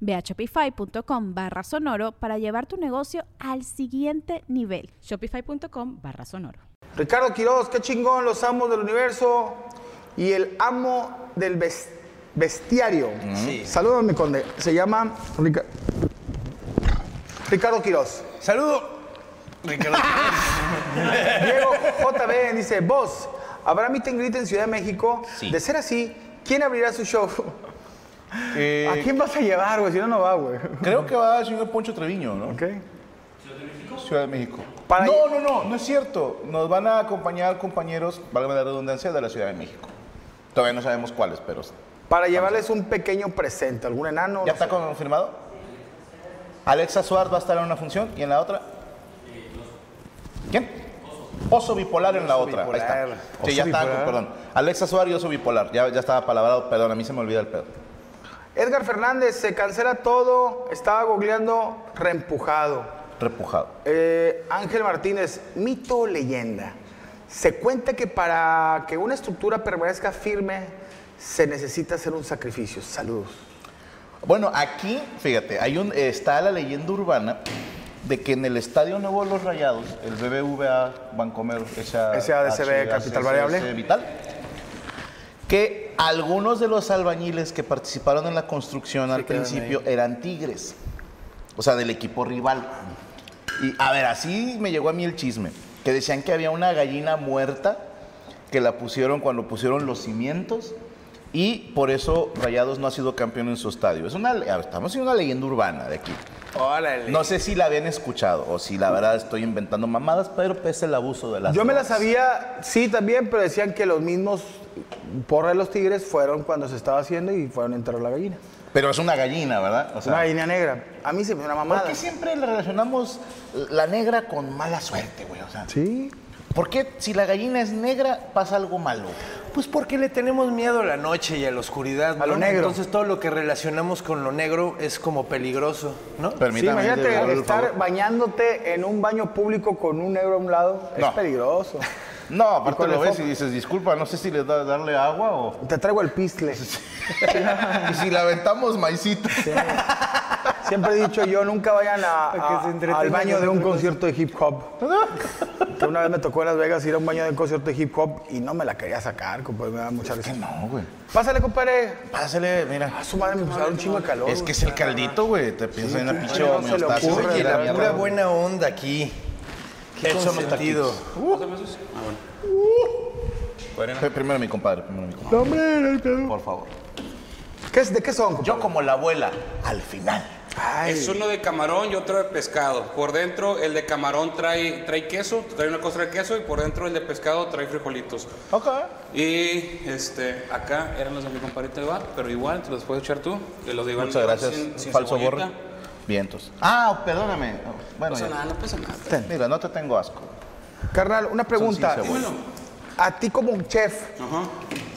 Ve a shopify.com barra sonoro para llevar tu negocio al siguiente nivel. Shopify.com barra sonoro. Ricardo Quiroz, qué chingón, los amos del universo y el amo del bes- bestiario. Sí. Salúdame, conde. Se llama Rica- Ricardo Quiroz. Saludo. Ricardo. Diego JB dice, vos, ¿habrá meet and greet en Ciudad de México? Sí. De ser así, ¿quién abrirá su show? Eh, ¿A quién vas a llevar, güey? Si no, no va, güey. Creo que va el señor Poncho Treviño, ¿no? Ok. Ciudad de México. Para- No, no, no, no es cierto. Nos van a acompañar compañeros, válgame la redundancia, de la Ciudad de México. Todavía no sabemos cuáles, pero. Para llevarles un pequeño presente, algún enano. ¿Ya no está sé. confirmado? Alexa Suárez va a estar en una función y en la otra. ¿Quién? Oso bipolar en la otra. Ahí está. bipolar. Sí, Oso ya está, perdón. Alexa Suárez y oso bipolar. Ya, ya estaba palabrado, perdón, a mí se me olvida el pedo. Edgar Fernández, se cancela todo, estaba googleando reempujado. Repujado. Eh, Ángel Martínez, mito o leyenda. Se cuenta que para que una estructura permanezca firme se necesita hacer un sacrificio. Saludos. Bueno, aquí, fíjate, hay un, está la leyenda urbana de que en el Estadio Nuevo de los Rayados, el BBVA Bancomer esa SADCB Capital Variable. Vital, que algunos de los albañiles que participaron en la construcción al principio eran tigres, o sea, del equipo rival. Y a ver, así me llegó a mí el chisme, que decían que había una gallina muerta que la pusieron cuando pusieron los cimientos y por eso Rayados no ha sido campeón en su estadio. Es una, estamos en una leyenda urbana de aquí. Órale. No sé si la habían escuchado o si la verdad estoy inventando mamadas, pero pese el abuso de las Yo me la drogas. sabía, sí, también, pero decían que los mismos porra de los tigres fueron cuando se estaba haciendo y fueron a enterrar la gallina. Pero es una gallina, ¿verdad? O sea, una gallina negra. A mí se me una ¿Por mamada. qué siempre le relacionamos la negra con mala suerte, güey? O sea, Sí. ¿por qué si la gallina es negra pasa algo malo? Pues porque le tenemos miedo a la noche y a la oscuridad. A lo negro. Entonces todo lo que relacionamos con lo negro es como peligroso, ¿no? Sí, Permítame. imagínate darle el estar bañándote en un baño público con un negro a un lado. Es peligroso. No, aparte lo ves y dices, disculpa, no sé si le da darle agua o... Te traigo el pistle. y si le aventamos maicito. Siempre he dicho yo, nunca vayan a- que a- se al baño de un concierto de hip hop. Que una vez me tocó en Las Vegas ir a un baño de un concierto de hip hop y no me la quería sacar, compadre, me da mucha risa. No, güey. Pásale, compadre. Pásale, mira. A su madre me pusieron un chingo de calor. Es que es el caldito, güey. Te piensas en la pinche no se le homeostasis. ocurre, Oye, la pura buena onda aquí. Qué Esos son los consentido. Pe- Primero mi compadre, primero mi compadre. Por favor. ¿Qué es, ¿De qué son, compadre? Yo como la abuela, al final. Ay, Es uno de camarón y otro de pescado. Por dentro el de camarón trae, trae queso, trae una costra de queso y por dentro el de pescado trae frijolitos. Ok. Y este, acá eran los de mi compadrito Iván, pero igual te los puedes echar tú. Te los de Iván Muchas gracias. sin- sin Falso cebollita. borre. Vientos. Ah, perdóname. No Bueno, pasa ya. nada, no pasa nada. Mira, no te tengo asco. carnal, una pregunta. A ti como un chef, Ajá.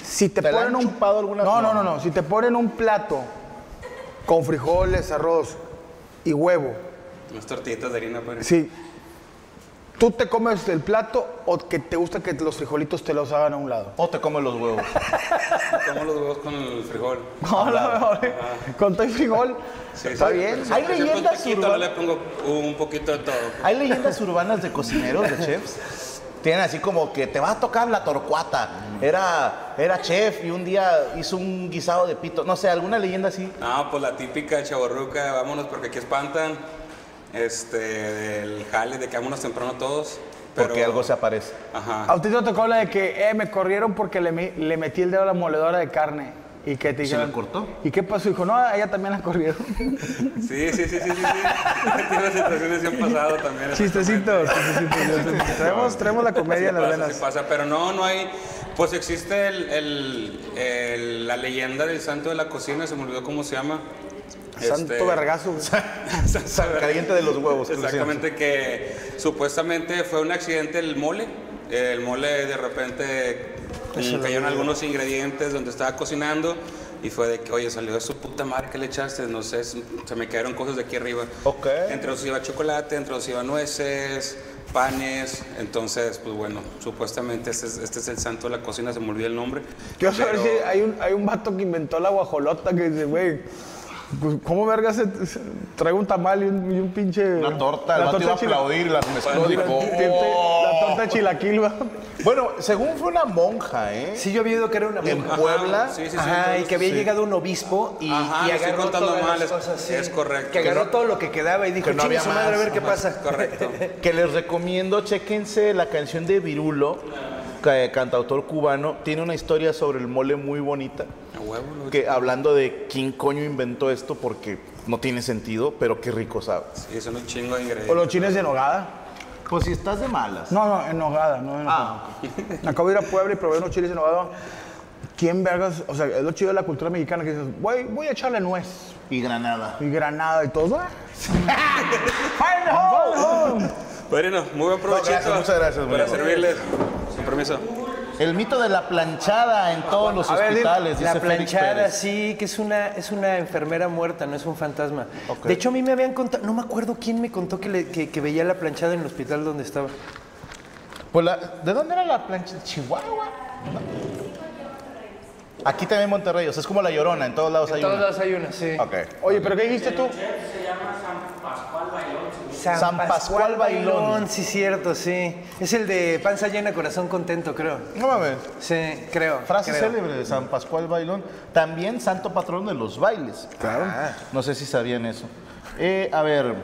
si te, ¿Te ponen un chupado alguna no, no, no, no, si te ponen un plato con frijoles, arroz y huevo, Unas tortillitas de harina, sí, ¿tú te comes el plato o que te gusta que los frijolitos te los hagan a un lado? O te comes los huevos. Como los huevos con el frijol. No, no, no, con todo el frijol, Sí, está sí, bien. Hay leyendas urbanas. le pongo un poquito de todo. Hay leyendas urbanas de cocineros, de chefs. Tienen así como que te va a tocar la torcuata. Era, era chef y un día hizo un guisado de pito. No sé, alguna leyenda así. No, pues la típica chaborruca, vámonos porque aquí espantan. Este, del jale, de que vámonos temprano todos. Porque algo se aparece. Ajá. A usted te tocó la de que, eh, me corrieron porque le, me- le metí el dedo a la moledora de carne. ¿Y que te ¿Se la cortó? ¿Y qué pasó? Dijo, no, a ella también la corrieron. Sí, sí, sí, sí, sí. sí. Situaciones sí han pasado también. Chistecitos, chistecitos. traemos, traemos la comedia en las pasa, venas. sí pasa, pero no, no hay. Pues existe el, el- el- la leyenda del santo de la cocina, se me olvidó cómo se llama. Santo Este, vergazo. Caliente de los huevos. que. Exactamente, que supuestamente fue un accidente el mole. El mole de repente cayeron algunos ingredientes donde estaba cocinando y fue de que, oye, salió de su puta madre, ¿qué le echaste? No sé, se me cayeron cosas de aquí arriba. Ok. Entre los iba chocolate, entre los iba nueces, panes. Entonces, pues bueno, supuestamente este es, este es el santo de la cocina, se me olvidó el nombre. Quiero saber Pero- si hay un, hay un vato que inventó la guajolota que dice, güey, pues, ¿cómo verga se, se- traigo un tamal y un, y un pinche... Una torta, el la vato iba a aplaudir y las mezcló. la- Dijo, la- La torta de chilaquil, va. Bueno, según fue una monja, ¿eh? Sí, yo había oído que era una En monja. Puebla. Sí, sí, sí. Ajá, y que había sí. llegado un obispo y, Ajá, y lo estoy agarró contando todas mal, las es- cosas, sí. es correcto. Que agarró no- todo lo que quedaba y dijo, que no "Chingue había su madre, a más". ver qué Ajá, pasa. Correcto. Que les recomiendo, chéquense la canción de Virulo, cantautor cubano. Tiene una historia sobre el mole muy bonita. A huevo, lo- Que hablando de quién coño inventó esto, porque no tiene sentido, pero qué rico sabe. Sí, son un chingo de O ingredientes. los chines de nogada. Pues si estás de malas. No, no, en nogada, no en Ah. Acabo de ir a Puebla y probé unos chiles en nogada. ¿Quién vergas? O sea, es lo chido de la cultura mexicana que dices, voy, voy a echarle nuez Y Granada. y granada y todo. ¡Fire hole! Bueno, muy buen gracias, muchas gracias, Para servirles. El mito de la planchada en todos los A ver, dime, hospitales, la planchada, Pérez. sí, que es una, es una enfermera muerta, no es un fantasma. De hecho, a mí me habían contado, no me acuerdo quién me contó que, le- que- que veía la planchada en el hospital donde estaba. Pues la- ¿De dónde era la plancha? ¿De Chihuahua? Aquí también en Monterrey, o sea, es como la llorona, en todos lados En hay todos una. lados hay una, sí. Ok. Oye, ¿pero qué dijiste tú? San Pascual Bailón. Sí, cierto, sí. Es el de panza llena, corazón contento, creo. No mames. Sí, creo. Frase creo. célebre de San Pascual Bailón. También santo patrón de los bailes. Claro. No sé si sabían eso. Eh, a ver,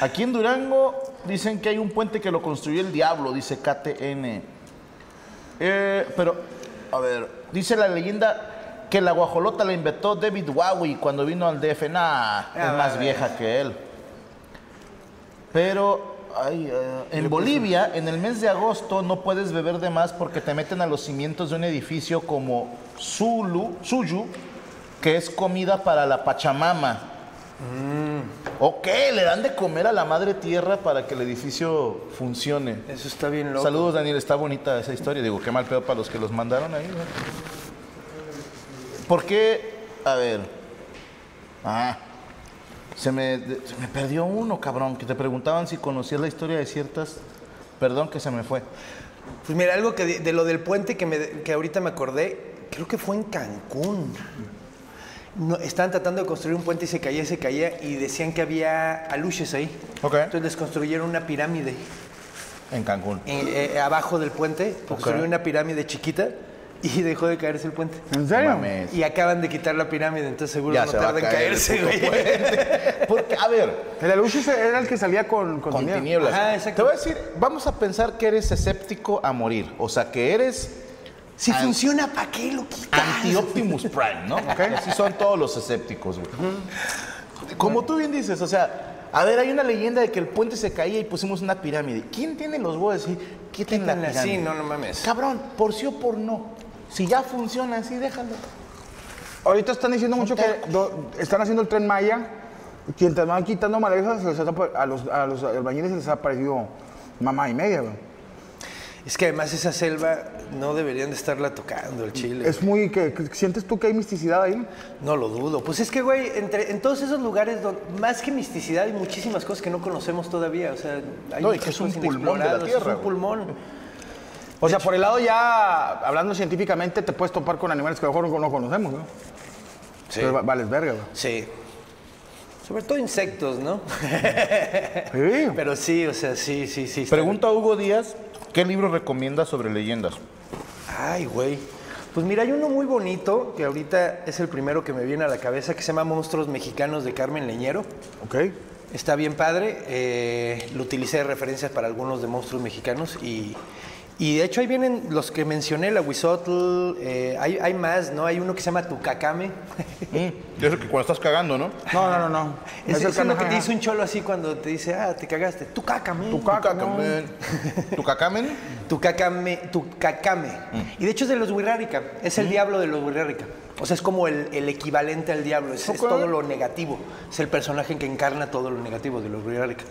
aquí en Durango dicen que hay un puente que lo construyó el diablo, dice KTN. Eh, pero, a ver, dice la leyenda que la guajolota la inventó David Bowie cuando vino al DF. Nah, es más vieja que él. Pero ay, eh, en Bolivia, en el mes de agosto, no puedes beber de más porque te meten a los cimientos de un edificio como Zulu, Suyu, que es comida para la Pachamama. Ok, le dan de comer a la madre tierra para que el edificio funcione. Eso está bien loco. Saludos, Daniel, está bonita esa historia. Digo, qué mal pedo para los que los mandaron ahí. ¿no? ¿Por qué? A ver. Ah. Se me, se me perdió uno, cabrón, que te preguntaban si conocías la historia de ciertas... Perdón que se me fue. Pues mira, algo que de, de lo del puente que, me, que ahorita me acordé, creo que fue en Cancún. No, estaban tratando de construir un puente y se caía, se caía, y decían que había aluches ahí. Ok. Entonces les construyeron una pirámide. En Cancún. eh, eh, abajo del puente, construyeron una pirámide chiquita y dejó de caerse el puente. ¿En serio? Mames. Y acaban de quitar la pirámide, entonces seguro Ya no se va a tarda en caer el caerse, puto güey. puente. Porque, a ver, El Alushis era el que salía con, con, con tinieblas. tinieblas. Ajá, exacto. Te voy a decir, vamos a pensar que eres escéptico a morir. O sea, que eres Si funciona, ¿para qué lo quitas? anti-Optimus Prime, ¿no? Así son todos los escépticos, güey. Como tú bien dices, o sea, a ver, hay una leyenda de que el puente se caía y pusimos una pirámide. ¿Quién tiene los huevos de decir, quiten la Quítenla pirámide? así, no, no mames. Cabrón, por sí o por no. Si ya funciona así, déjalo. Ahorita están diciendo mucho que do- están haciendo el tren Maya. Quien te van quitando malezas, se les ha apa- a los, a los albañiles se les ha parecido mamá y media, güey. Es que además esa selva no deberían de estarla tocando el chile. Es muy. Que, que- ¿Sientes tú que hay misticidad ahí? No lo dudo. Pues es que, güey, entre, en todos esos lugares, don- más que misticidad, hay muchísimas cosas que no conocemos todavía. O sea, hay No, y muchas que es un cosas pulmón de la inexploradas, tierra, Es un güey. pulmón. O sea, por el lado ya, hablando científicamente, te puedes topar con animales que a lo mejor no, no conocemos, ¿no? Sí. Entonces, va- vales verga, güey. Sí. Sobre todo insectos, ¿no? Sí. Pero sí, o sea, sí, sí, sí. Pregunta a Hugo Díaz, ¿qué libro recomienda sobre leyendas? Ay, güey. Pues mira, hay uno muy bonito que ahorita es el primero que me viene a la cabeza que se llama Monstruos Mexicanos de Carmen Leñero. Ok. Está bien padre. eh, lo utilicé de referencias para algunos de monstruos mexicanos y, y de hecho ahí vienen los que mencioné, la Huizotl, eh, hay, hay más, ¿no? Hay uno que se llama Tucacame. Mm, eso que cuando estás cagando, ¿no? No, no, no, no. Es, el es que te dice un cholo así cuando te dice, ah, te cagaste. Tucacame. Tucacamen. ¿Tucacamen? Tucacame, Tucacame. Mm. Y de hecho es de los Wirrárica, es el diablo de los Wirrárica. O sea, es como el, el equivalente al diablo, es, todo lo negativo. Es el personaje que encarna todo lo negativo de los Wirrárica.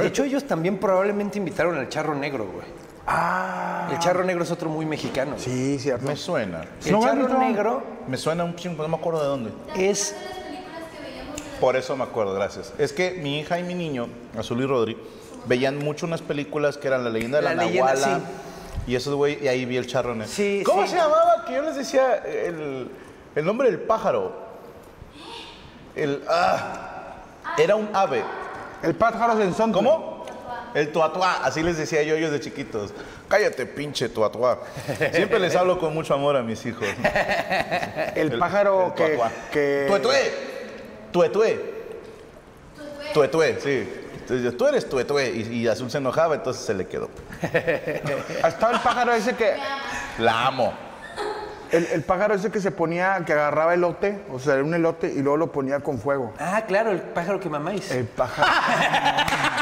De hecho, ellos también probablemente invitaron al Charro Negro, güey. Ah. El Charro Negro es otro muy mexicano. Sí, cierto. Me suena. El No, Charro no. Negro Me suena un chingo, no me acuerdo de dónde. es... Por eso me acuerdo, gracias. Es que mi hija y mi niño, Azul y Rodri, veían mucho unas películas que eran La leyenda de la, La leyenda, Nahuala. sí. Y esos güey, y ahí vi el charro negro. Sí, ¿Cómo sí. se llamaba? Que yo les decía el, el nombre del pájaro. El. Ah, era un ave. El pájaro sensón. ¿Cómo? El tuatuá, así les decía yo ellos de chiquitos. Cállate, pinche tuatuá. Siempre les hablo con mucho amor a mis hijos. El, pájaro el que, que... Tuetué. Tuetué. Tuetué, sí. Entonces, tú eres tuetué. Y, y Azul se enojaba, entonces se le quedó. Estaba el pájaro ese que... La amo. El, el pájaro ese que se ponía, que agarraba elote, o sea, era un elote y luego lo ponía con fuego. Ah, claro, el pájaro que mamáis. El pájaro.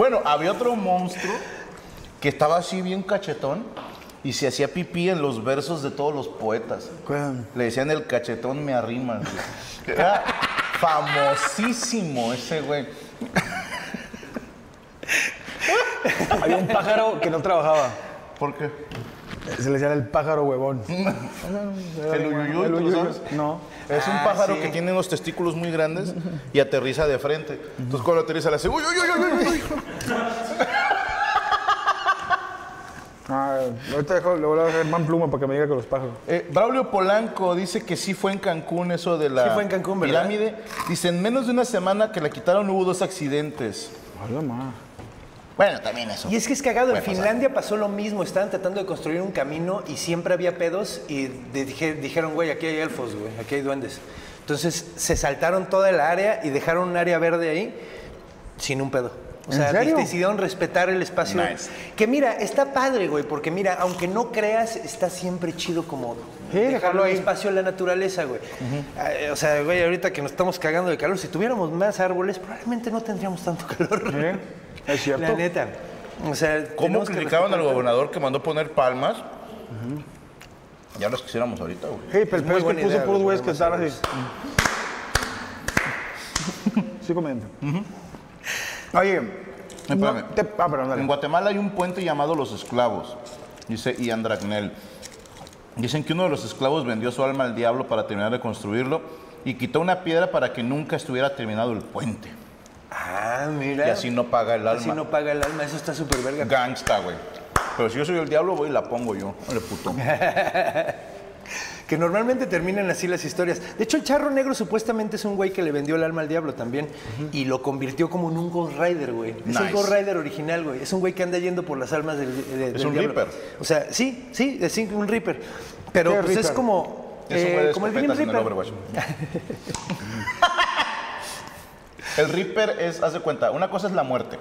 Bueno, había otro monstruo que estaba así bien cachetón y se hacía pipí en los versos de todos los poetas. ¿Cuál? Le decían el cachetón me arrima. Era famosísimo ese güey. Había un pájaro que no trabajaba. ¿Por qué? Se le decía el pájaro huevón. El uyuyuy, El ¿tú lo uyuyuy. sabes? No. Es un Ah, pájaro sí. que tiene unos testículos muy grandes y aterriza de frente. Entonces cuando aterriza le hace uy, uy, uy, uy, uy, uy". Ah, ahorita dejo- le voy a dejar man pluma para que me diga con los pájaros. Eh, Braulio Polanco dice que sí fue en Cancún eso de la Sí fue en Cancún, pirámide. Dice, en menos de una semana que la quitaron hubo dos accidentes. Hola, ma. Bueno, también eso. Y es que es cagado, en Puede pasar. Finlandia pasó lo mismo, estaban tratando de construir un camino y siempre había pedos y de- dije- dijeron, güey, aquí hay elfos, güey, aquí hay duendes. Entonces se saltaron toda el área y dejaron un área verde ahí sin un pedo. O ¿En sea, serio? decidieron respetar el espacio. Nice. Que mira, está padre, güey, porque mira, aunque no creas, está siempre chido como Sí, dejarlo ahí. espacio en la naturaleza, güey. Ah, O sea, güey, ahorita que nos estamos cagando de calor, si tuviéramos más árboles, probablemente no tendríamos tanto calor. ¿Eh? Es cierto. La neta. O sea, ¿Cómo criticaban al gobernador que mandó poner palmas? Ya los quisiéramos ahorita, güey. Sí, pero el peor es que puso puros güey, güeyes que estaban así. Sí, comenta. Oye, no, Espérame. te- ah, perdón. En Guatemala hay un puente llamado Los Esclavos, dice Ian Dragnell. Dicen que uno de los esclavos vendió su alma al diablo para terminar de construirlo y quitó una piedra para que nunca estuviera terminado el puente. Ah, mira. Y así no paga el alma. Así no paga el alma, eso está súper verga. Gangsta, güey. Pero si yo soy el diablo, voy y la pongo yo. Ole, puto. Que normalmente terminan así las historias. De hecho, el charro negro supuestamente es un güey que le vendió el alma al diablo también y lo convirtió como en un Ghost Rider, güey. Es el Nice. Ghost Rider original, güey. Es un güey que anda yendo por las almas del, de- del un diablo. Reaper. O sea, sí, sí, es un Reaper. Pero ¿Qué pues es como, Es un eh, güey de como el Reaper. El Reaper es, haz de cuenta, una cosa es la muerte.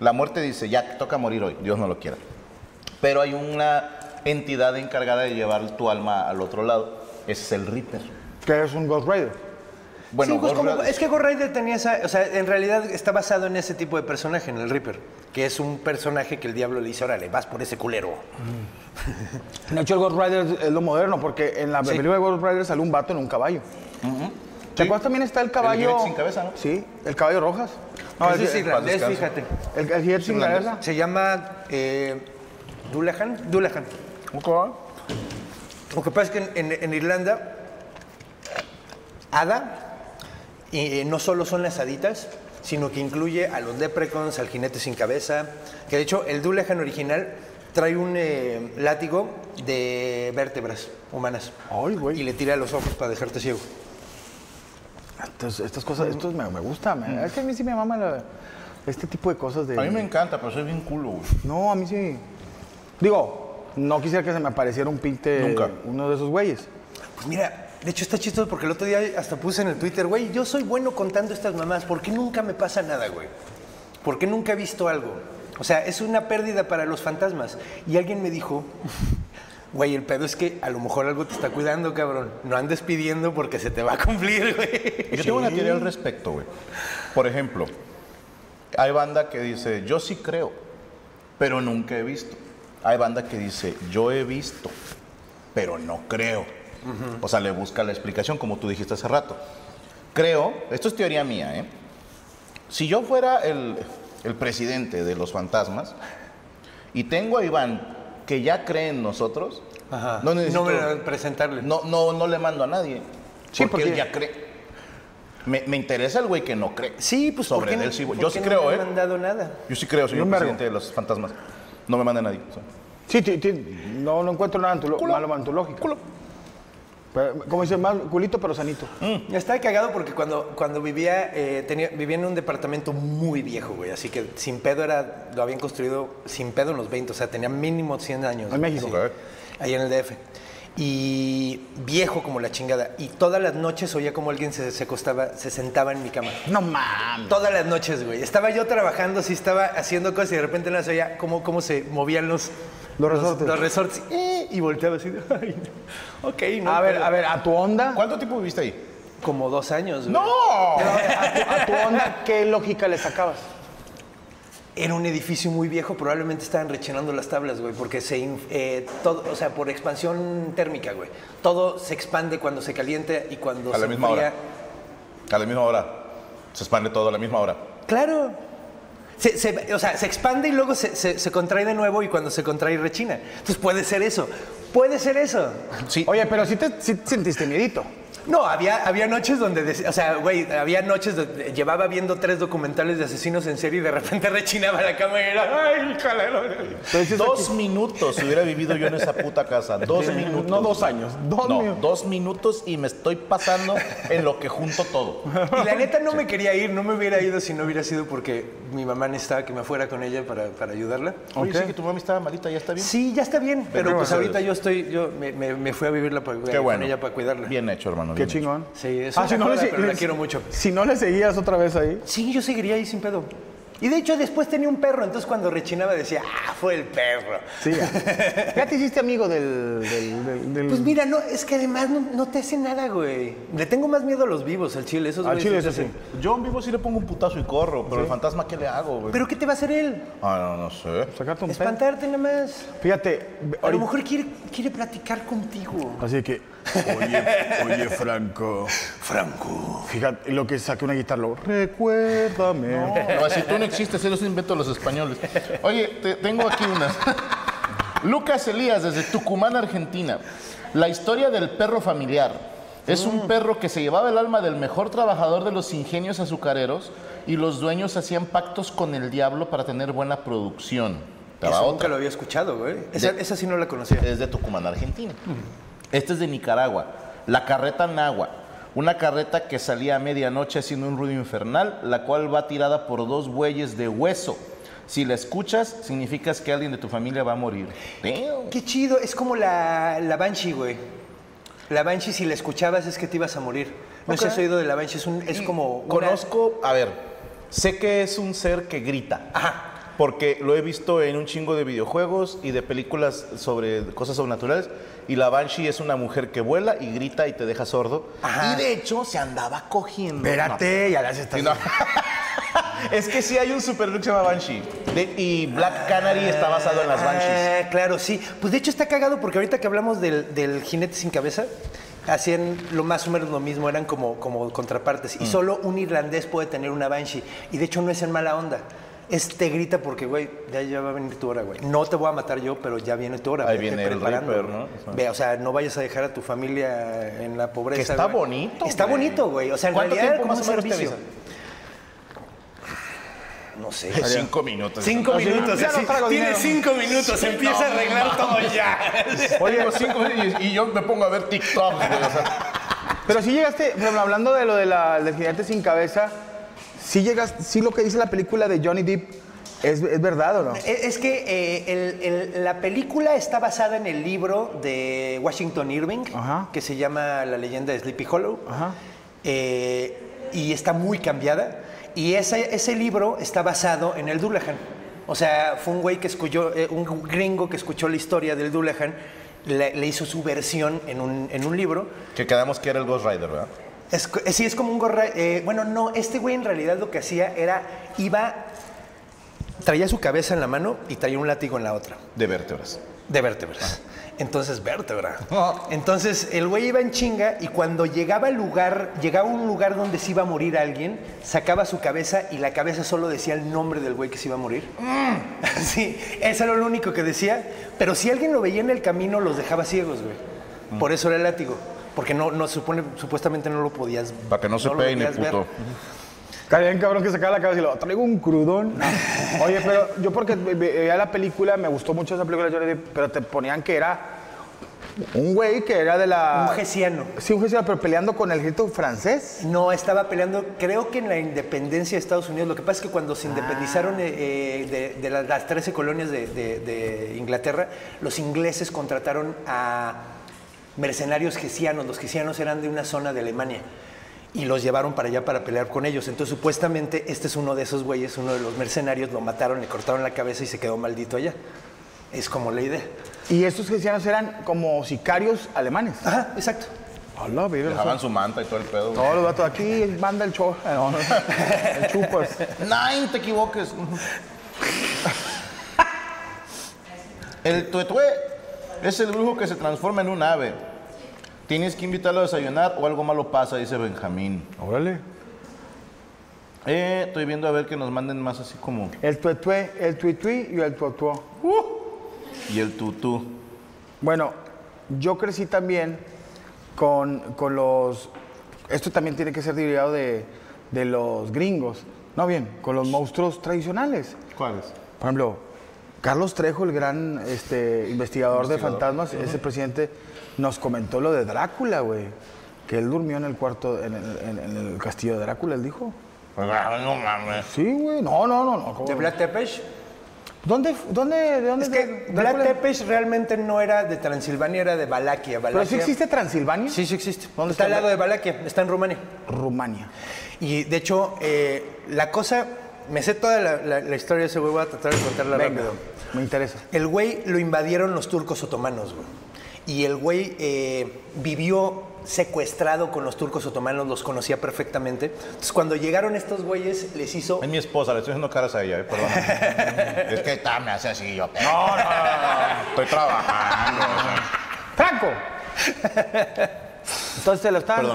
La muerte dice, ya toca morir hoy, Dios no lo quiera. Pero hay una entidad encargada de llevar tu alma al otro lado. Ese es el Reaper. Que es un Ghost Rider. Bueno, Sí, pues Ghost como- Rider- es que Ghost Rider tenía esa, o sea, en realidad está basado en ese tipo de personaje, en el Reaper, que es un personaje que el diablo le dice, órale, vas por ese culero. De hecho, el Ghost Rider es- lo moderno, porque en la Sí. película de Ghost Rider sale un vato en un caballo. ¿Te acuerdas también está el caballo? jinete sin cabeza, ¿no? Sí, el caballo rojas. No, el, es el, irlandés, fíjate. el, el jinete sin cabeza. Se llama eh, Dullahan. Dullahan. Ok. Lo que pasa es que en, en- en Irlanda, hada y, eh, no solo son las haditas, sino que incluye a los leprechauns, al jinete sin cabeza, que de hecho el Dullahan original trae un eh, látigo de vértebras humanas. Ay, güey. Y le tira a los ojos para dejarte ciego. Entonces, estas cosas, esto me, me gusta. me- es que a mí sí me mama la- este tipo de cosas de... A mí me encanta, pero soy bien culo, güey. No, a mí sí. Digo, no quisiera que se me apareciera un pinte... Nunca. Uno de esos güeyes. Pues mira, De hecho, está chistoso porque el otro día hasta puse en el Twitter, güey, yo soy bueno contando estas mamás, ¿por qué nunca me pasa nada, güey? ¿Por qué nunca he visto algo? O sea, es una pérdida para los fantasmas. Y alguien me dijo, güey, el pedo es que a lo mejor algo te está cuidando, cabrón. No andes pidiendo porque se te va a cumplir, güey. Yo tengo una teoría al respecto, güey. Por ejemplo, hay banda que dice, yo sí creo, pero nunca he visto. Hay banda que dice, yo he visto, pero no creo. O sea, le busca la explicación, como tú dijiste hace rato. Creo, esto es teoría mía, ¿eh? Si yo fuera el, el presidente de los fantasmas y tengo a Iván que ya cree en nosotros, Ajá. no necesito me- presentarle. no, no, no le mando a nadie. Sí, porque, porque- él ya cree. Me, me interesa el güey que no cree. Sí, pues ¿por sobre él no- sí, Yo sí no creo, me ¿eh? han mandado nada. Yo sí creo, señor presidente de los fantasmas. No me manda nadie. Sí, no, no encuentro nada malo antológico. Como dice, mal, culito pero sanito. Estaba cagado porque cuando, cuando vivía, eh, tenía, vivía en un departamento muy viejo, güey. Así que sin pedo era, lo habían construido sin pedo en los 20, o sea, tenía mínimo 100 años. En México. Sí. Ahí en el DF. Y viejo como la chingada. Y todas las noches oía como alguien se, se acostaba, se sentaba en mi cama. No mames. Todas las noches, güey. Estaba yo trabajando, sí estaba haciendo cosas y de repente se oía cómo, cómo se movían los, Los resortes. Los, resortes. Eh, y volteaba así. de, Ay, no. Ok, no. A ver, pero- a ver, a tu onda. ¿Cuánto tiempo viviste ahí? Como dos años, güey. ¡No! Pero, a, ver, a tu, a tu onda, ¿qué lógica le sacabas? Era un edificio muy viejo, probablemente estaban rechinando las tablas, güey, porque se, inf- eh, todo, o sea, por expansión térmica, güey. Todo se expande cuando se calienta y cuando A se la misma enfría. hora. A la misma hora. Se expande todo a la misma hora. Claro. Se, se- o sea, se expande y luego se, se- se contrae de nuevo y cuando se contrae rechina. Entonces puede ser eso. Puede ser eso. Sí. Oye, pero sí te sí te sentiste miedito. No, había, había noches donde, dec- o sea, güey, había noches donde llevaba viendo tres documentales de asesinos en serie y de repente rechinaba la cama y era, ay, híjole. Dos minutos hubiera vivido yo en esa puta casa. Dos minutos. No dos años, dos no, minutos. dos minutos y me estoy pasando en lo que junto todo. Y la neta no me quería ir, no me hubiera ido si no hubiera sido porque mi mamá necesitaba que me fuera con ella para, para ayudarla. Oye, Ok. sí que tu mami estaba malita, ¿ya está bien? Sí, ya está bien, pero pues ahorita yo estoy, yo me, me- me fui a vivirla para, Qué bueno. con ella para cuidarla. Bien hecho, hermano. Qué chingón. Sí, es Ah, una si no, le, la le- quiero mucho. Si no le seguías otra vez ahí. Sí, yo seguiría ahí sin pedo. Y de hecho después tenía un perro, entonces cuando rechinaba decía, ah, fue el perro. Sí, ya. Ya te hiciste amigo del. del, del- del- Pues mira, no, es que además no, no te hace nada, güey. Le tengo más miedo a los vivos, al chile. Esos Al chile, eso sí. Yo en vivo sí le pongo un putazo y corro, pero el fantasma, ¿qué le hago, güey? ¿Pero qué te va a hacer él? Ah, no, no sé. Sacarte un. Espantarte nada más. Fíjate, A lo mejor quiere, quiere platicar contigo. Así que, oye, oye, Franco. Franco. Fíjate, lo que saqué una guitarra, lo, recuérdame. No, si tú no existes, eres un invento de los españoles. Oye, te- tengo aquí unas. Lucas Elías, desde Tucumán, Argentina. La historia del perro familiar. Es un perro que se llevaba el alma del mejor trabajador de los ingenios azucareros y los dueños hacían pactos con el diablo para tener buena producción. Eso otra. nunca lo había escuchado, güey. Esa sí no la conocía. Es de Tucumán, Argentina. Este es de Nicaragua. La carreta Nagua. Una carreta que salía a medianoche haciendo un ruido infernal, la cual va tirada por dos bueyes de hueso. Si la escuchas, significa que alguien de tu familia va a morir. Damn. Qué chido, es como la, la Banshee, güey. La Banshee, si la escuchabas, es que te ibas a morir. No sé si Ok. has oído de la Banshee, es, un, es como. una- Conozco, a ver, sé que es un ser que grita. Ajá. Porque lo he visto en un chingo de videojuegos y de películas sobre cosas sobrenaturales. Y la Banshee es una mujer que vuela y grita y te deja sordo. Ajá. Y de hecho se andaba cogiendo. Espérate, ya las estás. No. es que sí hay un super look que se llama Banshee. De- y Black Canary está basado en las Banshees. Ah, claro, sí. Pues de hecho está cagado porque ahorita que hablamos del, del jinete sin cabeza, hacían lo más o menos lo mismo, eran como, como contrapartes. Mm. Y solo un irlandés puede tener una Banshee. Y de hecho no es en mala onda. Es te grita porque, güey, ya, ya va a venir tu hora, güey. No te voy a matar yo, pero ya viene tu hora. Ahí viene el preparando, Reaper. ¿no? O sea. Ve, o sea, no vayas a dejar a tu familia en la pobreza. Que está güey. bonito, Está güey. bonito, güey. O sea, en ¿Cuánto realidad era tiempo como más un servicio. No sé. Cinco minutos. Cinco minutos, ya no tiene dinero. cinco minutos, empieza a arreglar todo ya. Oye, los cinco minutos y, yo me pongo a ver TikTok, güey. O sea, Pero si llegaste, hablando de lo de la, del jinete sin cabeza, si llegas, sí lo que dice la película de Johnny Depp, ¿Es, es verdad o no? Eh, Es que eh, el- el- la película está basada en el libro de Washington Irving, Ajá. que se llama La leyenda de Sleepy Hollow. Ajá. Eh, y está muy cambiada. Y ese, ese libro está basado en el Dullahan. O sea, fue un güey que escuchó, eh, un gringo que escuchó la historia del Dullahan, le, le hizo su versión en un, en un libro. Que quedamos que era el Ghost Rider, ¿verdad? Es, eh, sí, es como un gorra. eh, bueno, no, este güey en realidad lo que hacía era, iba, traía su cabeza en la mano y traía un látigo en la otra. De vértebras. De vértebras. Entonces, vértebra. Entonces, el güey iba en chinga y cuando llegaba al lugar, llegaba a un lugar donde se iba a morir alguien, sacaba su cabeza y la cabeza solo decía el nombre del güey que se iba a morir. Sí, eso era lo único que decía. Pero si alguien lo veía en el camino, los dejaba ciegos, güey. Por eso era el látigo. Porque no, no supone, supuestamente no lo podías Para que no se lo peine, podías ver. puto. Está bien, cabrón, que sacaba la cabeza y lo traigo un crudón. Oye, pero yo porque ve- ve- veía la película, me gustó mucho esa película, Johnny Depp, pero te ponían que era un güey que era de la. Un gesiano. Sí, un gesiano, pero peleando con el ejército francés. No, estaba peleando, creo que en la independencia de Estados Unidos. Lo que pasa es que cuando se independizaron Ah. eh, eh, de, de las, las 13 colonias de, de- de Inglaterra, los ingleses contrataron a mercenarios gesianos. Los gesianos eran de una zona de Alemania y los llevaron para allá para pelear con ellos. Entonces, supuestamente, este es uno de esos güeyes, uno de los mercenarios, lo mataron, le cortaron la cabeza y se quedó maldito allá. Es como la idea. Y estos gesianos eran como sicarios alemanes. Ajá, exacto. Hola, mira. Dejaban su manta y todo el pedo. Todos los datos aquí, manda el show. No, no, el chupas. Nine, te equivoques. El tuetue es el brujo que se transforma en un ave. Tienes que invitarlo a desayunar o algo malo pasa, dice Benjamín. Órale. Eh, estoy viendo a ver que nos manden más así como. El tuetue, el tuitui y el tuatuo. Y el tutú. Bueno, yo crecí también con, con los... Esto también tiene que ser derivado de, de los gringos. No bien, con los monstruos tradicionales. ¿Cuáles? Por ejemplo, Carlos Trejo, el gran este, investigador, de fantasmas, ese presidente nos comentó lo de Drácula, güey. Que él durmió en el cuarto, en el, en- en el castillo de Drácula, él dijo. No mames. Sí, güey. No, no, no. no. ¿De Vlad Tepes? ¿Dónde, dónde, de dónde Es que? Vlad Tepes realmente no era de Transilvania, era de Valaquia. ¿Pero sí existe Transilvania? Sí, sí existe. ¿Dónde está está? al lado de Valaquia, está en Rumania. Rumania. Y de hecho, eh, la cosa, me sé toda la, la- la historia de ese güey, voy a tratar de contarla Venga, rápido. me interesa. El güey lo invadieron los turcos otomanos, güey. Y el güey eh, vivió secuestrado con los turcos otomanos, los conocía perfectamente. Entonces, cuando llegaron estos güeyes, les hizo... Es mi esposa, le estoy haciendo caras a ella, eh, perdón. es que está, me hace así yo. No, no, no, no. Estoy trabajando. ¡Franco! Entonces lo estaban...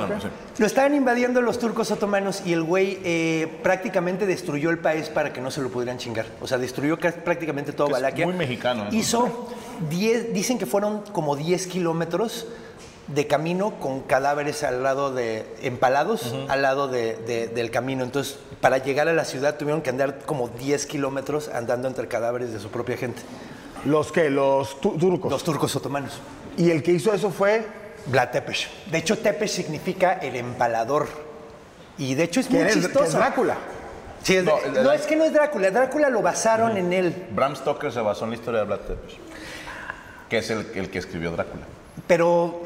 Lo estaban invadiendo los turcos otomanos y el güey eh, prácticamente destruyó el país para que no se lo pudieran chingar. O sea, destruyó ca- prácticamente todo Que es Valaquia. muy mexicano eso. Hizo 10, dicen que fueron como 10 kilómetros de camino con cadáveres al lado de, empalados al lado de- de- del camino. Entonces, para llegar a la ciudad tuvieron que andar como 10 kilómetros andando entre cadáveres de su propia gente. ¿Los que Los tu- turcos. Los turcos otomanos. Y el que hizo eso fue... Vlad Tepes. De hecho, Tepes significa el empalador. Y de hecho es muy ¿Quién es, chistoso. es Drácula? Sí, es- No, no, es que no es Drácula. Drácula lo basaron en él. Bram Stoker se basó en la historia de Vlad Tepes, que es el, el que escribió Drácula. Pero,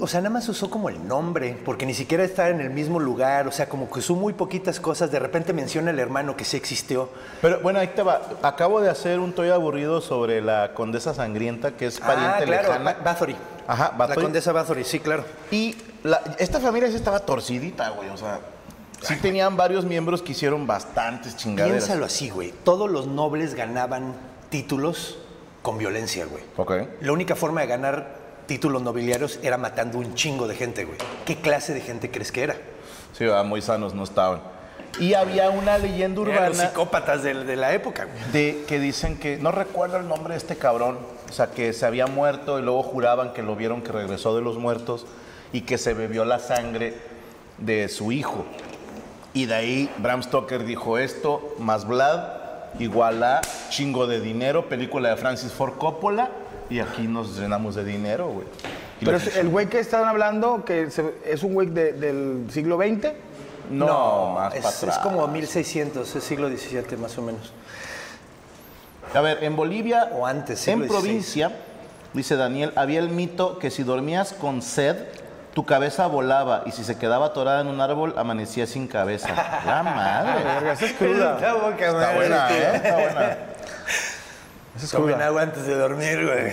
o sea, nada más usó como el nombre, porque ni siquiera está en el mismo lugar. O sea, como que usó muy poquitas cosas. De repente menciona el hermano que sí existió. Pero bueno, ahí te va. Acabo de hacer un toy aburrido sobre la condesa sangrienta, que es pariente ah, claro, lejana. Ba- Bathory. Ajá, La Bathory. condesa Bathory, sí, claro. Y la- esta familia sí estaba torcidita, güey. O sea, sí tenían varios miembros que hicieron bastantes chingaderas. Piénsalo así, güey. Todos los nobles ganaban títulos con violencia, güey. Ok. La única forma de ganar títulos nobiliarios era matando un chingo de gente, güey. ¿Qué clase de gente crees que era? Sí, ¿verdad? muy sanos no estaban. Y había una leyenda urbana los psicópatas de, de la época, güey. de que dicen que, no recuerdo el nombre de este cabrón, o sea, que se había muerto y luego juraban que lo vieron que regresó de los muertos y que se bebió la sangre de su hijo. Y de ahí Bram Stoker dijo esto, más Vlad, igual a chingo de dinero, película de Francis Ford Coppola, y aquí nos llenamos de dinero, güey. Y Pero es el güey que estaban hablando, que se- es un güey de- del siglo XX. no, más es, para es atrás. como 1600, es siglo XVII más o menos. A ver, en Bolivia O antes, en XVI. provincia, dice Daniel, había el mito que si dormías con sed, tu cabeza volaba y si se quedaba atorada en un árbol, amanecía sin cabeza. La madre. Verga, esa es cruda. Está boca Está madre, buena. ¿eh? Está buena. Es Tomen cruda. agua antes de dormir, güey.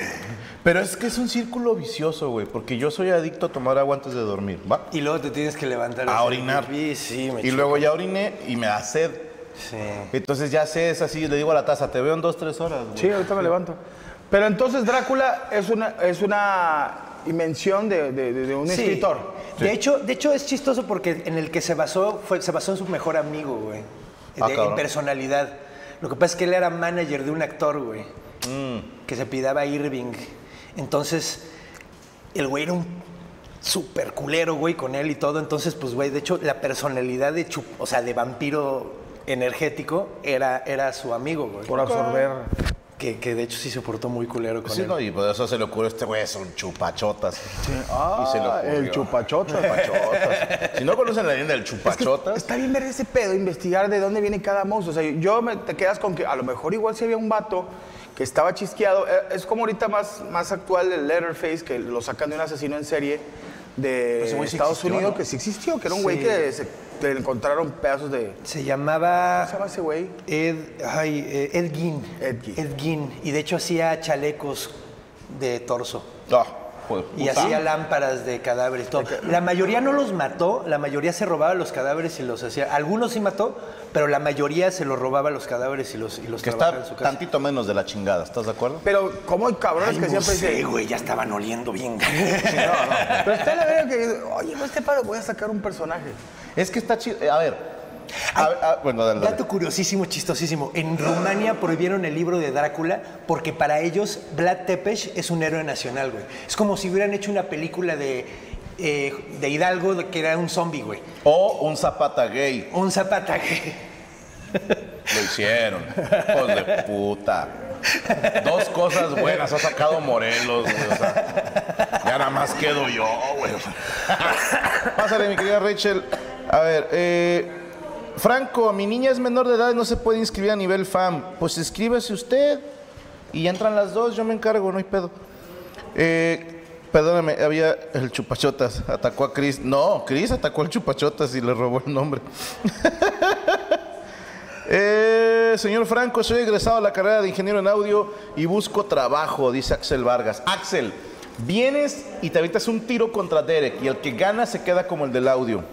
Pero es que es un círculo vicioso, güey, porque yo soy adicto a tomar agua antes de dormir, ¿va? Y luego te tienes que levantar. A orinar. pipí, Sí, me Y luego ya oriné y me da sed. Sí. Entonces ya sé, es así, le digo a la taza, te veo en dos, tres horas, güey. Sí, ahorita me levanto. Pero entonces Drácula es una, es una invención de, de- de- de un Sí. escritor. De hecho, de hecho es chistoso porque en el que se basó fue se basó en su mejor amigo, güey. Ah, De- en personalidad. Lo que pasa es que él era manager de un actor, güey. Mm. Que se pidaba Irving. Entonces, el güey era un super culero, güey, con él y todo. Entonces, pues, güey, de hecho, la personalidad de chup, o sea, de vampiro energético era, era su amigo, güey. Por absorber. Que, que de hecho sí se portó muy culero con Sí, él. no, y por eso se le ocurrió a este güey, son chupachotas. Ah, y se le ocurrió. el chupachota. Chupachotas. si no conocen la leyenda del Es que chupachotas, está bien ver ese pedo, investigar de dónde viene cada monstruo. O sea, yo me, te quedas con que a lo mejor igual si había un vato que estaba chisqueado. Eh, Es como ahorita más, más actual el Letterface, que lo sacan de un asesino en serie de sí Estados existió, Unidos, ¿no? que sí existió, que era un güey Sí. que se, le encontraron pedazos de... Se llamaba... ¿Cómo se llama ese güey? Ed, ay, eh, Ed Gein. Ed Gein. Gein. Y de hecho hacía chalecos de torso. ah, joder, Y puta. hacía lámparas de cadáveres. Todo. La mayoría no los mató, la mayoría se robaba los cadáveres y los hacía. Algunos sí mató, pero la mayoría se los robaba los cadáveres y los, y los que trabajaba está en su casa. tantito menos de la chingada, ¿estás de acuerdo? Pero, ¿cómo hay cabrones Ay, que no siempre sé, dicen... güey, ya estaban oliendo bien. Pero está la verga que oye, no este paro, voy a sacar un personaje. Es que está chido. eh, A ver. A ver, a- bueno, dale, dale. Dato curiosísimo, chistosísimo. En Rumania prohibieron el libro de Drácula porque para ellos Vlad Tepes es un héroe nacional, güey. Es como si hubieran hecho una película de, eh, de Hidalgo que era un zombie, güey. O un zapata gay. Un zapata que... Lo hicieron. Hijos de puta. Dos cosas buenas ha sacado Morelos, güey. O sea, ya nada más quedo yo, güey. Pásale, mi querida Rachel. A ver, eh, Franco, mi niña es menor de edad y no se puede inscribir a nivel FAM. Pues escríbase usted y entran las dos, yo me encargo, no hay pedo. Eh, perdóname, había el chupachotas, atacó a Chris. No, Chris atacó al chupachotas y le robó el nombre. Eh, señor Franco, soy egresado a la carrera de ingeniero en audio y busco trabajo, dice Axel Vargas. Axel, vienes y te avientas un tiro contra Derek y el que gana se queda como el del audio.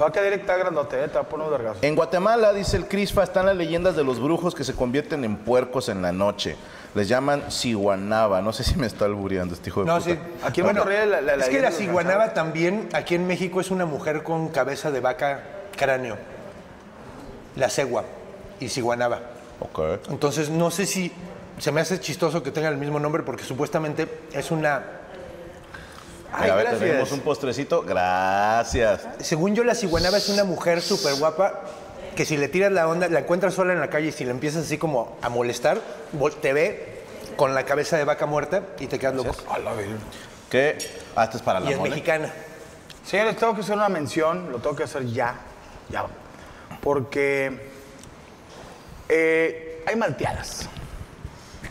Va a quedar directa grandote, eh, te va a poner un vergazo. En Guatemala, dice el Crisfa, están las leyendas de los brujos que se convierten en puercos en la noche. Les llaman ciguanaba. No sé si me está albureando este hijo de No, puta. sí. Aquí en Monterrey la- la- la es que la ciguanaba también, aquí en México, es una mujer con cabeza de vaca cráneo. La cegua y ciguanaba. Ok. Entonces, no sé si se me hace chistoso que tenga el mismo nombre porque supuestamente es una... Ay, a ver, gracias. tenemos un postrecito. Gracias. Según yo, la ciguanaba es una mujer súper guapa que si le tiras la onda, la encuentras sola en la calle y si la empiezas así como a molestar, te ve con la cabeza de vaca muerta y te quedas loco. ¿Qué? Ah, esto es para la Y es mole. mexicana. Señores, tengo que hacer una mención, lo tengo que hacer ya, ya. Porque eh, hay malteadas.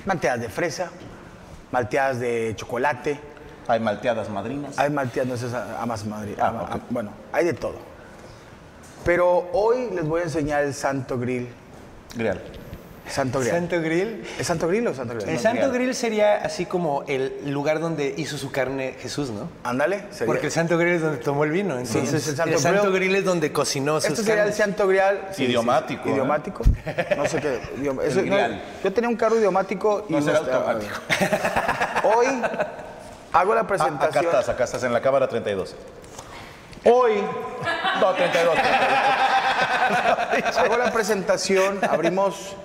Malteadas de fresa, malteadas de chocolate, Hay malteadas madrinas. hay malteadas, amas Madrid. Ah, ama- ok. am- bueno, hay de todo. Pero hoy les voy a enseñar el Santo Grill. Grial. Santo Grill. Santo Grill. ¿Es Santo Grill o Santo Grill? El No, Santo Grill. Grill sería así como el lugar donde hizo su carne Jesús, ¿no? Ándale. Porque el Santo Grill es donde tomó el vino. Entonces, es el Santo el Santo Grill. Grill es donde cocinó sus Este sería el. Santo Grial. Idiomático, ¿eh? Idiomático. No sé qué. idioma- eso- no, Grial. yo tenía un carro idiomático y No, será automático. Hoy hago la Ah, acá presentación. estás, acá estás en la cámara 32. Hoy. No, 32. 32. hago la presentación. Abrimos.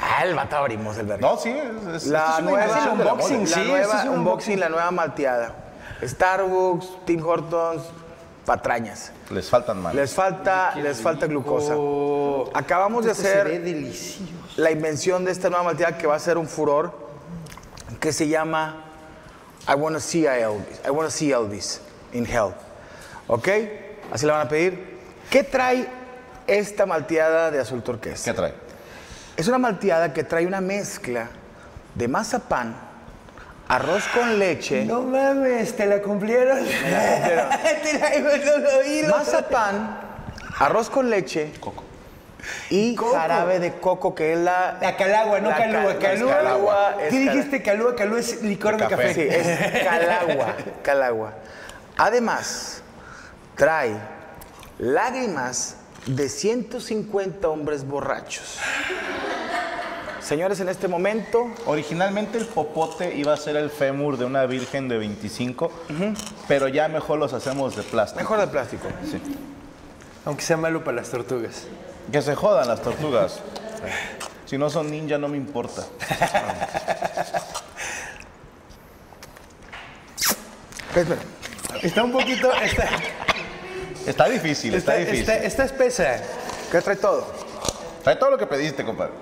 Ah, el vato abrimos el verga. No, sí, es, es- La esto es una nueva unboxing, mole. la sí, nueva es un unboxing, la nueva malteada. Starbucks, Tim Hortons, patrañas. Les faltan manos. Les falta, les falta glucosa. Acabamos de Esto hacer ve delicioso. la invención de esta nueva malteada que va a ser un furor, que se llama I wanna see a Elvis. I wanna see Elvis in hell. ¿Ok? Así la van a pedir. ¿Qué trae esta malteada de azul turquesa? ¿Qué trae? Es una malteada que trae una mezcla de mazapán, arroz con leche, No mames, te la cumplieron. te la lo- mazapán, arroz con leche y Coco. jarabe de coco, que es la... La calagua, no la calúa. cal- no, es Calúa. calagua, ¿Qué dijiste calúa? Calúa es licor de café. Sí, es calagua, calagua. Además, trae lágrimas de 150 hombres borrachos. Señores, en este momento, Originalmente el popote iba a ser el fémur de una virgen de 25, pero ya mejor los hacemos de plástico. mejor de plástico. Sí. Aunque sea malo para las tortugas. Que se jodan las tortugas. Si no son ninja, no me importa. Espera, Está un poquito. Está, Está difícil, está, está, difícil. está- está espesa. ¿qué trae todo? Trae todo lo que pediste, compadre.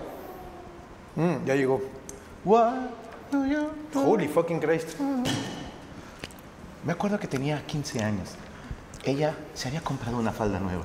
Mm, ya llegó. Holy fucking Christ. Me acuerdo que tenía 15 años. Ella se había comprado una falda nueva.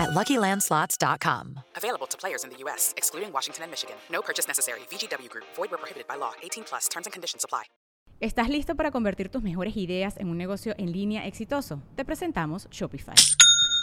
at luckylandslots.com. Available to players in the U.S., excluding Washington and Michigan. No purchase necessary. VGW Group, void where prohibited by law. 18 plus terms and conditions apply. ¿Estás listo para convertir tus mejores ideas en un negocio en línea exitoso? Te presentamos Shopify.